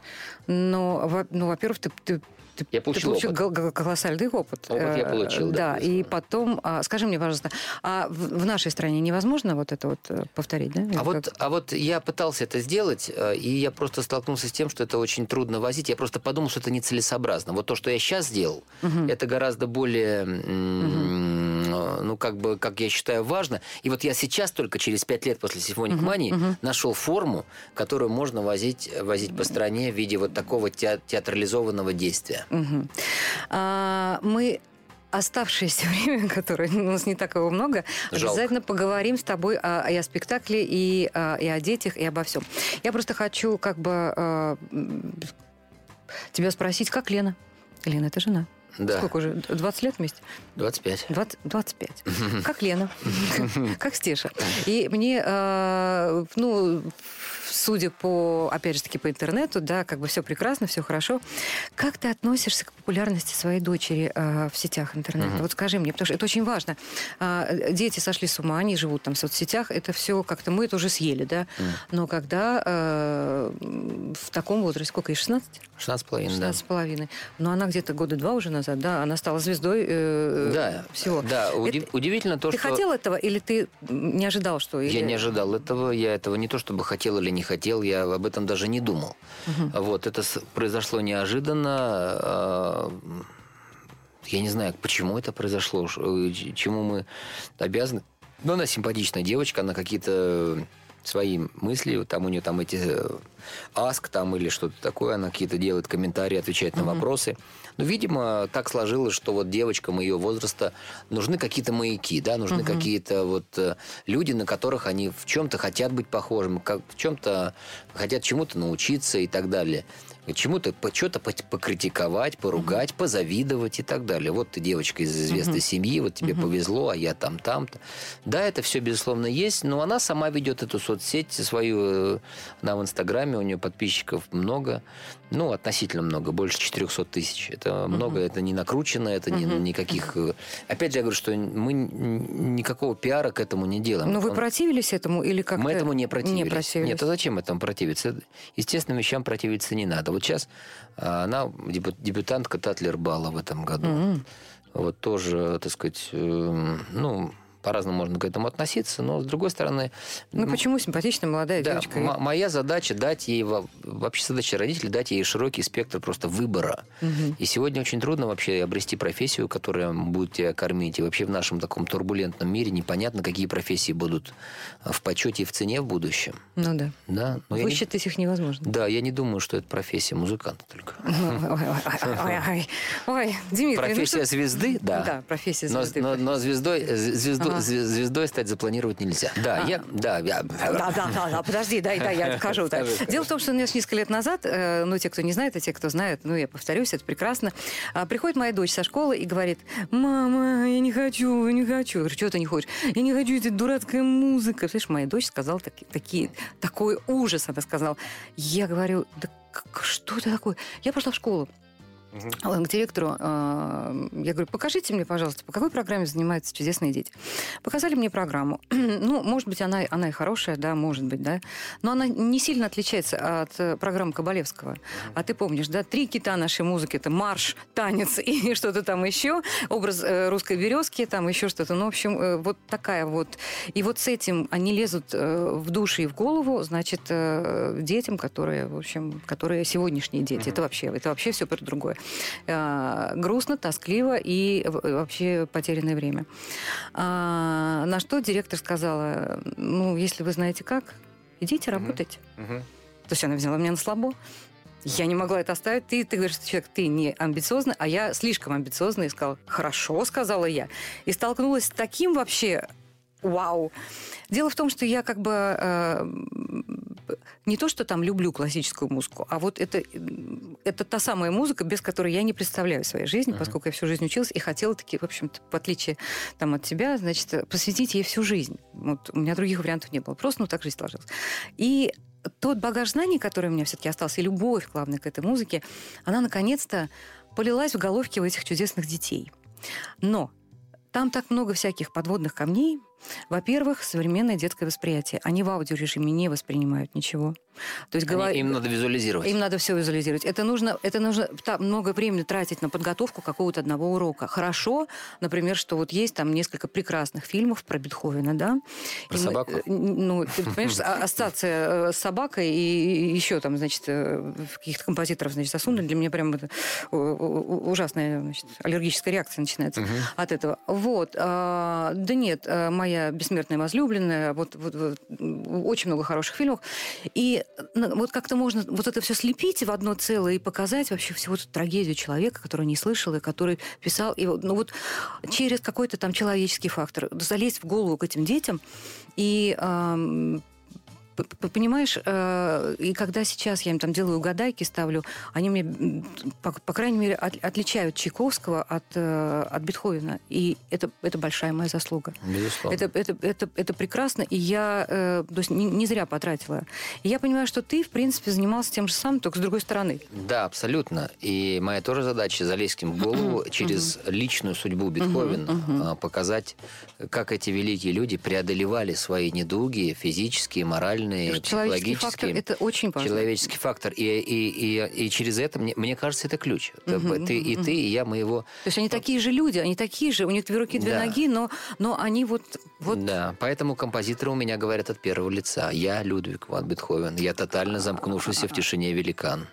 Но, во- ну, во-первых, ты, ты, ты- Я ты получил опыт. колоссальный опыт. Опыт я Э, получил, да, Да, и потом, а, скажи мне, пожалуйста, а в, нашей стране невозможно вот это вот э, повторить, да? Или А вот, а вот я пытался это сделать, э, и я просто столкнулся с тем, что это очень трудно возить. Я просто подумал, что это нецелесообразно. Вот то, что я сейчас сделал, это гораздо более, э, ну, как бы, как я считаю, важно. И вот я сейчас только через пять лет после «Симфоник Мании» нашел форму, которую можно возить, возить по стране в виде вот такого теа- театрализованного действия. Мгм. А, мы оставшееся время, которое у нас не так его много, Жалко. обязательно поговорим с тобой о, и о спектакле, и, а, и о детях, и обо всем. Я просто хочу как бы а, тебя спросить, как Лена? Лена, это жена. Да, Сколько уже? 20 лет вместе? 25. 20, 25. Как Лена. Как Стеша. И мне, э, ну, судя по, опять же таки, по интернету, да, как бы все прекрасно, все хорошо. Как ты относишься к популярности своей дочери э, в сетях интернета? Вот скажи мне, потому что это очень важно. А, дети сошли с ума, они живут там в соцсетях, это все как-то мы это уже съели, да. Но когда э, в таком возрасте, сколько ей, 16? 16,5, да. 16 с половиной. Но она где-то года два уже назад, да, она стала звездой э, Да, всего. да. Это- удивительно то, ты что... хотел этого или ты не ожидал, что... Я или- не ожидал этого, я этого не то чтобы хотел или не хотел, я об этом даже не думал. Вот, это произошло неожиданно. а, Я не знаю, почему это произошло, э, чему мы обязаны. Но она симпатичная девочка, она какие-то свои мысли, там у нее там эти э, аск там или что-то такое, она какие-то делает комментарии, отвечает на вопросы. Ну, видимо, так сложилось, что вот девочкам ее возраста нужны какие-то маяки, да, нужны какие-то вот э, люди, на которых они в чем-то хотят быть похожими, как, в чем-то хотят чему-то научиться и так далее. Чему-то, что-то по- покритиковать, поругать, позавидовать и так далее. Вот ты девочка из известной семьи, вот тебе повезло, а я там, там-то. Да, это все, безусловно, есть, но она сама ведет эту соцсеть свою, э, она в Инстаграме, у нее подписчиков много, ну, относительно много, больше 400 тысяч. Это много, это не накручено, это не, никаких... э, Опять же, я говорю, что мы никакого пиара к этому не делаем. Но вы Он- противились этому или как-то... мы этому не противились. Не противились. Нет, а зачем этому противиться? Естественным вещам противиться не надо. Вот сейчас а, она дебю- дебютантка Татлер Бала в этом году. Вот тоже, так сказать, эм, ну, по-разному можно к этому относиться, но с другой стороны... Ну почему симпатичная молодая да, девочка? м- моя задача дать ей, во- вообще задача родителей, дать ей широкий спектр просто выбора. И сегодня очень трудно вообще обрести профессию, которая будет тебя кормить. И вообще в нашем таком турбулентном мире непонятно, какие профессии будут в почете и в цене в будущем. Ну да. Да, но я не- Высчитать их невозможно. да, я не думаю, что это профессия музыканта только. Ой, Дмитрий, ну Профессия звезды, да. Да, профессия звезды. но, звездой, з- звезду- звездой стать запланировать нельзя. Да, я, да, я, Да, да, да, да, подожди, дай, дай, я так. Скажи, скажи. Дело в том, что знаешь, несколько лет назад, э, ну, те, кто не знает, а те, кто знает, ну, я повторюсь, это прекрасно, а, приходит моя дочь со школы и говорит, мама, я не хочу, я не хочу. Я говорю, что ты не хочешь? Я не хочу, это дурацкая музыка. Слышишь, моя дочь сказала таки- такие, такой ужас, она сказала. Я говорю, да что это такое? Я пошла в школу. К директору, э, я говорю, покажите мне, пожалуйста, по какой программе занимаются чудесные дети. Показали мне программу. ну, может быть, она, она и хорошая, да, может быть, да. Но она не сильно отличается от э, программы Кабалевского. А ты помнишь, да, три кита нашей музыки, это марш, танец и что-то там еще, образ э, русской березки, там еще что-то. Ну, в общем, э, вот такая вот. И вот с этим они лезут э, в душу и в голову, значит, э, детям, которые, в общем, которые сегодняшние дети. Это вообще, это вообще все про другое. Э, грустно, тоскливо и вообще потерянное время. А, на что директор сказала, ну, если вы знаете как, идите работайте. Мгм. То есть она взяла меня на слабо. Я не могла это оставить. Ты, ты говоришь, что человек, ты не амбициозный, а я слишком амбициозный. И сказала, хорошо, сказала я. И столкнулась с таким вообще вау. Дело в том, что я как бы э, не то, что там люблю классическую музыку, а вот это, это та самая музыка, без которой я не представляю своей жизни, поскольку я всю жизнь училась и хотела таки, в общем-то, в отличие там, от тебя, значит, посвятить ей всю жизнь. Вот у меня других вариантов не было. Просто, ну, так жизнь сложилась. И тот багаж знаний, который у меня все-таки остался, и любовь, главное, к этой музыке, она наконец-то полилась в головки у этих чудесных детей. Но там так много всяких подводных камней. Во-первых, современное детское восприятие. Они в аудиорежиме не воспринимают ничего. То есть Они- говор- Им надо визуализировать. им надо все визуализировать. Это нужно, это нужно та- много времени тратить на подготовку какого-то одного урока. Хорошо, например, что вот есть там несколько прекрасных фильмов про Бетховена, да? Про И собаку? э, Ну, ты понимаешь, а- ассоциация э, с собакой и еще там, значит, э, каких-то композиторов, значит, засунули. Для меня прям это ужасная, значит, аллергическая реакция начинается от этого. Вот. а, Да нет, а, моя бессмертная возлюбленная, вот, вот- вот, очень много хороших фильмов. И ну, вот как-то можно вот это все слепить в одно целое и показать вообще всю эту трагедию человека, который не слышал и который писал. И ну вот через какой-то там человеческий фактор залезть в голову к этим детям и п- Понимаешь, э, и когда сейчас я им там делаю угадайки, ставлю, они мне, по, по крайней мере, от- отличают Чайковского от, э, от Бетховена. И это, это большая моя заслуга. Безусловно. Это, это, это, это прекрасно, и я э, то есть не, не зря потратила. И я понимаю, что ты, в принципе, занимался тем же самым, только с другой стороны. Да, абсолютно. И моя тоже задача залезть им в голову через личную судьбу Бетховена, а, показать, как эти великие люди преодолевали свои недуги физические, моральные, Человеческий фактор – психологические. это очень важно. Человеческий фактор. И, и, и, и через это, мне, мне кажется, это ключ. Это ты, и ты, и я, мы его... То есть они такие же люди, они такие же, у них две руки, две Да. ноги, но, но они вот Вот Да, поэтому композиторы у меня говорят от первого лица. Я Людвиг ван Бетховен. Я тотально замкнувшийся в тишине великан.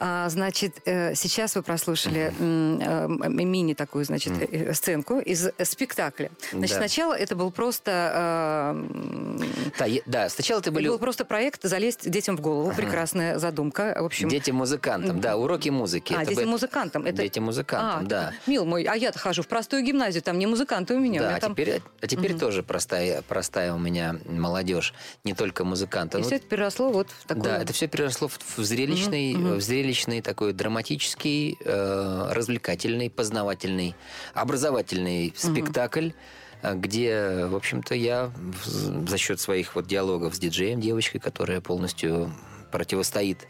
А, значит, э, сейчас вы прослушали э, мини такую, значит, э, сценку из спектакля. Значит, Да. сначала это был просто Да, да, сначала это были был просто проект залезть детям в голову. Прекрасная задумка. В общем, детям-музыкантам. Да, уроки музыки. а Это детям бы- музыкантам. Это... Детям-музыкантам, А, да. Мил мой, а я-то хожу в простую гимназию, там не музыканты у меня. Да, а там... теперь, а теперь тоже простая, простая у меня молодежь, не только музыканты. И Ну, все это переросло вот в такое... Да, это все переросло в, зрелищный, в зрелищный такой драматический, э, развлекательный, познавательный, образовательный спектакль, э, где, в общем-то, я за счет своих вот диалогов с диджеем, девочкой, которая полностью противостоит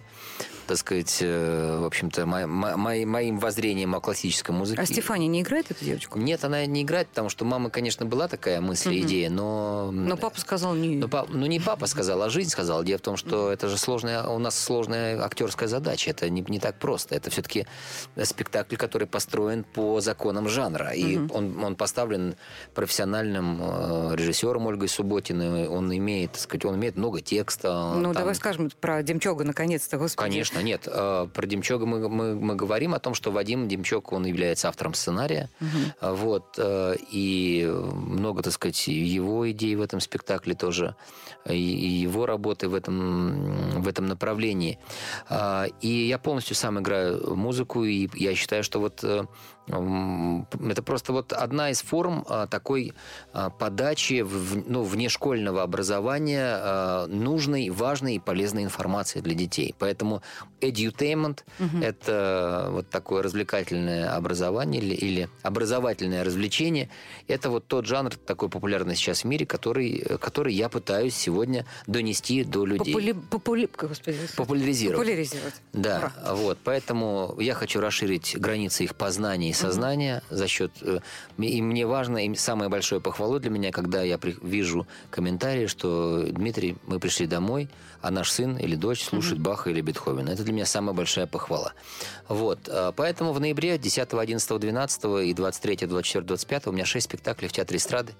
так сказать, э, в общем-то, мо- мо- мои- моим воззрением о классической музыке. А Стефания не играет эту девочку? Нет, она не играет, потому что мама, конечно, была такая мысль, идея, но... Но папа сказал не. Па- ну, не папа сказал, а жизнь сказала. Дело в том, что это же сложная, у нас сложная актерская задача. Это не, не так просто. Это все-таки спектакль, который построен по законам жанра. И он, он поставлен профессиональным э, режиссером Ольгой Субботиной. Он имеет, так сказать, он имеет много текста. Ну, Там- давай скажем про Демчога наконец-то, господи. Конечно, нет. Э, Про Демчога мы, мы, мы говорим о том, что Вадим Демчок, он является автором сценария. Э, Вот. э, И много, так сказать, его идей в этом спектакле тоже, и его работы в этом, в этом направлении. И я полностью сам играю музыку, и я считаю, что вот это просто вот одна из форм а, такой а, подачи ну, внешкольного образования а, нужной, важной и полезной информации для детей. Поэтому edutainment – это вот такое развлекательное образование или, или образовательное развлечение. Это вот тот жанр такой популярный сейчас в мире, который, который я пытаюсь сегодня донести до людей. Попули... попули- Господи. Популяризировать. Популяризировать. Да, Ура. вот, поэтому я хочу расширить границы их познания сознания за счет... э, И мне важно, и самое большое похвалу для меня, когда я вижу комментарии, что, Дмитрий, мы пришли домой, а наш сын или дочь слушает Баха или Бетховена. Это для меня самая большая похвала. Вот, э, поэтому в ноябре 10, 11, 12 и 23, 24, 25 у меня 6 спектаклей в Театре эстрады.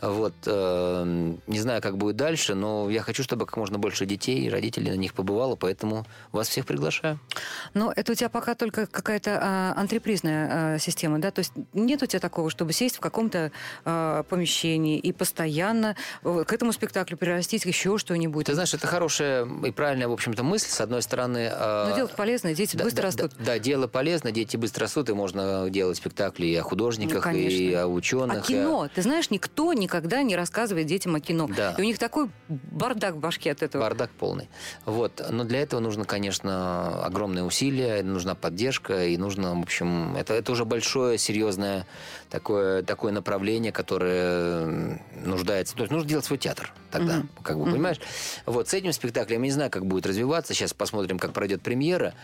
Вот, э, не знаю, как будет дальше, но я хочу, чтобы как можно больше детей и родителей на них побывало, поэтому вас всех приглашаю. Но это у тебя пока только какая-то а, антрепризная а, система, да? То есть нет у тебя такого, чтобы сесть в каком-то а, помещении и постоянно э, к этому спектаклю прирастить еще что-нибудь? Ты знаешь, это хорошая и правильная, в общем-то, мысль. С одной стороны... э, Но дело полезное, дети да, быстро да, растут. Да, да, дело полезно, дети быстро растут, и можно делать спектакли и о художниках, Ну, конечно. и о ученых. А и о- кино, ты знаешь, никто никогда не рассказывает детям о кино. Да. И у них такой бардак в башке от этого. Бардак полный. Вот. Но для этого нужно, конечно, огромные усилия, нужна поддержка, и нужно, в общем, это, это уже большое, серьезное такое, такое направление, которое нуждается. То есть нужно делать свой театр тогда, как бы, понимаешь? Вот, с этим спектаклем я не знаю, как будет развиваться. Сейчас посмотрим, как пройдет премьера.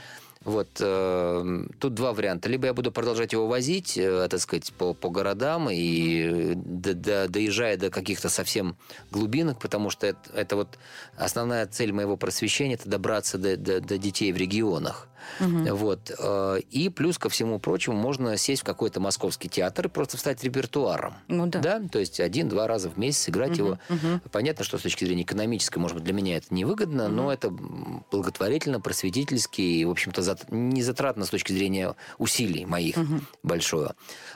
Вот э, тут два варианта. Либо я буду продолжать его возить, э, так сказать, по, по городам и э, до- до- доезжая до каких-то совсем глубинок, потому что это, это вот основная цель моего просвещения это добраться до, до- до детей в регионах. Вот. э, И плюс ко всему прочему можно сесть в какой-то московский театр и просто стать репертуаром. Ну да. То есть один-два раза в месяц сыграть его. Понятно, что с точки зрения экономической, может быть, для меня это невыгодно, но это благотворительно, просветительски и, в общем-то, не затратно с точки зрения усилий моих большое.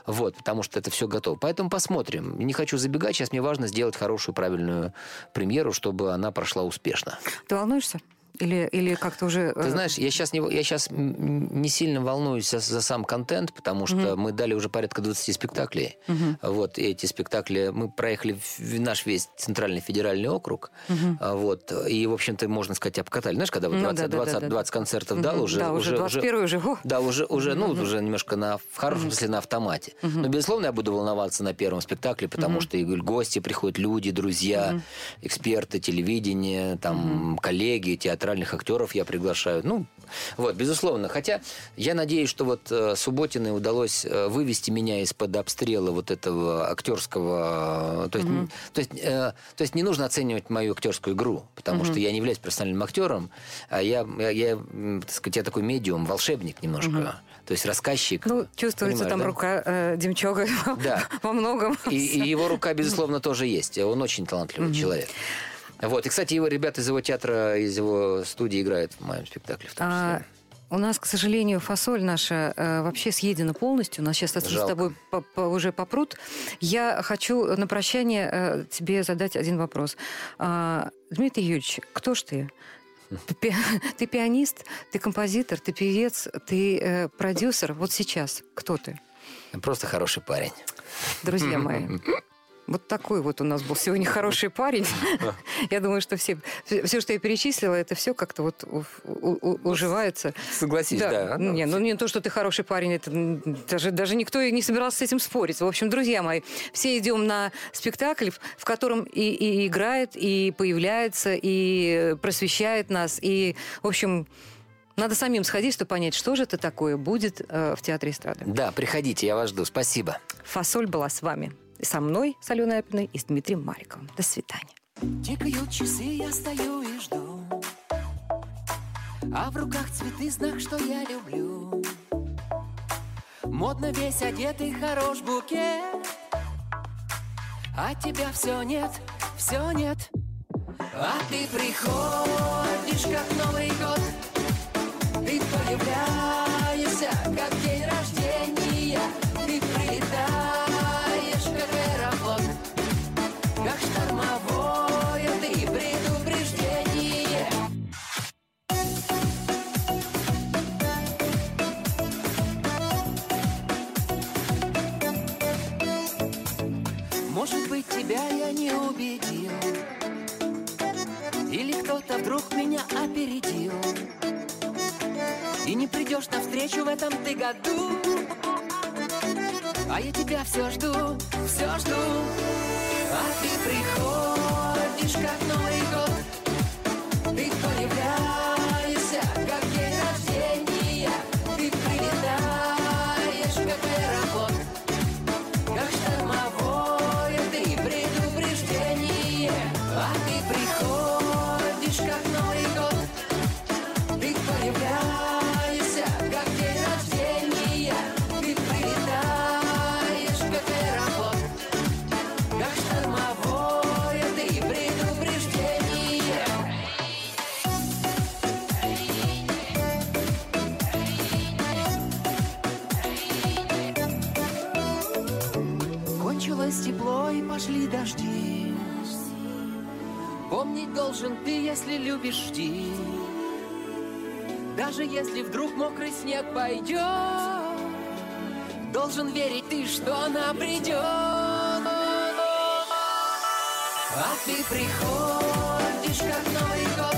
Вот, потому что это все готово. Поэтому посмотрим. Не хочу забегать, сейчас мне важно сделать хорошую, правильную премьеру, чтобы она прошла успешно. Ты волнуешься? Или, или как-то уже... Ты э, знаешь, я сейчас не, я сейчас не сильно волнуюсь за, за сам контент, потому что мы дали уже порядка 20 спектаклей. Вот, и эти спектакли, мы проехали в наш весь центральный федеральный округ. А, Вот, и, в общем-то, можно сказать, обкатали. Знаешь, когда вот Ну 20, да, да, 20, да, да. 20 концертов Мгм. дал, уже... Да, уже 21 уже. о. Да, уже, уже, ну, уже немножко на, в хорошем смысле на автомате. Но, безусловно, я буду волноваться на первом спектакле, потому что и гости приходят, люди, друзья, эксперты, телевидение, там, коллеги, театральных актеров я приглашаю. Ну, вот, безусловно. Хотя я надеюсь, что вот э, Субботиной удалось э, вывести меня из-под обстрела вот этого актерского... э, То есть, м, то, есть, э, то есть не нужно оценивать мою актерскую игру, потому что я не являюсь профессиональным актером, а я, я, я, так сказать, я такой медиум, волшебник немножко. То То есть рассказчик. Ну, чувствуется там да? рука э, Демчога Да. во многом. И, и его рука, безусловно, тоже есть. Он очень талантливый человек. Вот. И, кстати, его ребята из его театра, из его студии играют в моем спектакле. В том числе. А, у нас, к сожалению, фасоль наша э, вообще съедена полностью. У нас сейчас с Жалко. тобой по- по- уже попрут. Я хочу на прощание э, тебе задать один вопрос. А, Дмитрий Юрьевич, кто ж ты? Ты, пи- ты пианист, ты композитор, ты певец, ты э, продюсер. Вот сейчас кто ты? Просто хороший парень. Друзья мои. Вот такой вот у нас был сегодня хороший парень. Я думаю, что все, все, что я перечислила, это все как-то вот уживается. Согласись, да. Не, ну не то, что ты хороший парень, это даже, даже никто и не собирался с этим спорить. В общем, друзья мои, все идем на спектакль, в- в котором и, и играет, и появляется, и просвещает нас. И, в общем, надо самим сходить, чтобы понять, что же это такое будет э, в театре эстрады. Да, приходите, я вас жду. Спасибо. Фасоль была с вами. Со мной, с Аленой Апиной и с Дмитрием Мариковым. До свидания. Тикают часы, я стою и жду. А в руках цветы, знак, что я люблю. Модно весь одетый, хорош букет. А тебя все нет, все нет. А ты приходишь, как Новый год. Ты появляешься, как день Тебя я не убедил. Или кто-то вдруг меня опередил. И не придешь навстречу в этом ты году. А я тебя все жду, все жду. А ты приходишь, как Новый год должен ты, если любишь, жди Даже если вдруг мокрый снег пойдет Должен верить ты, что она придет. А ты приходишь, как Новый год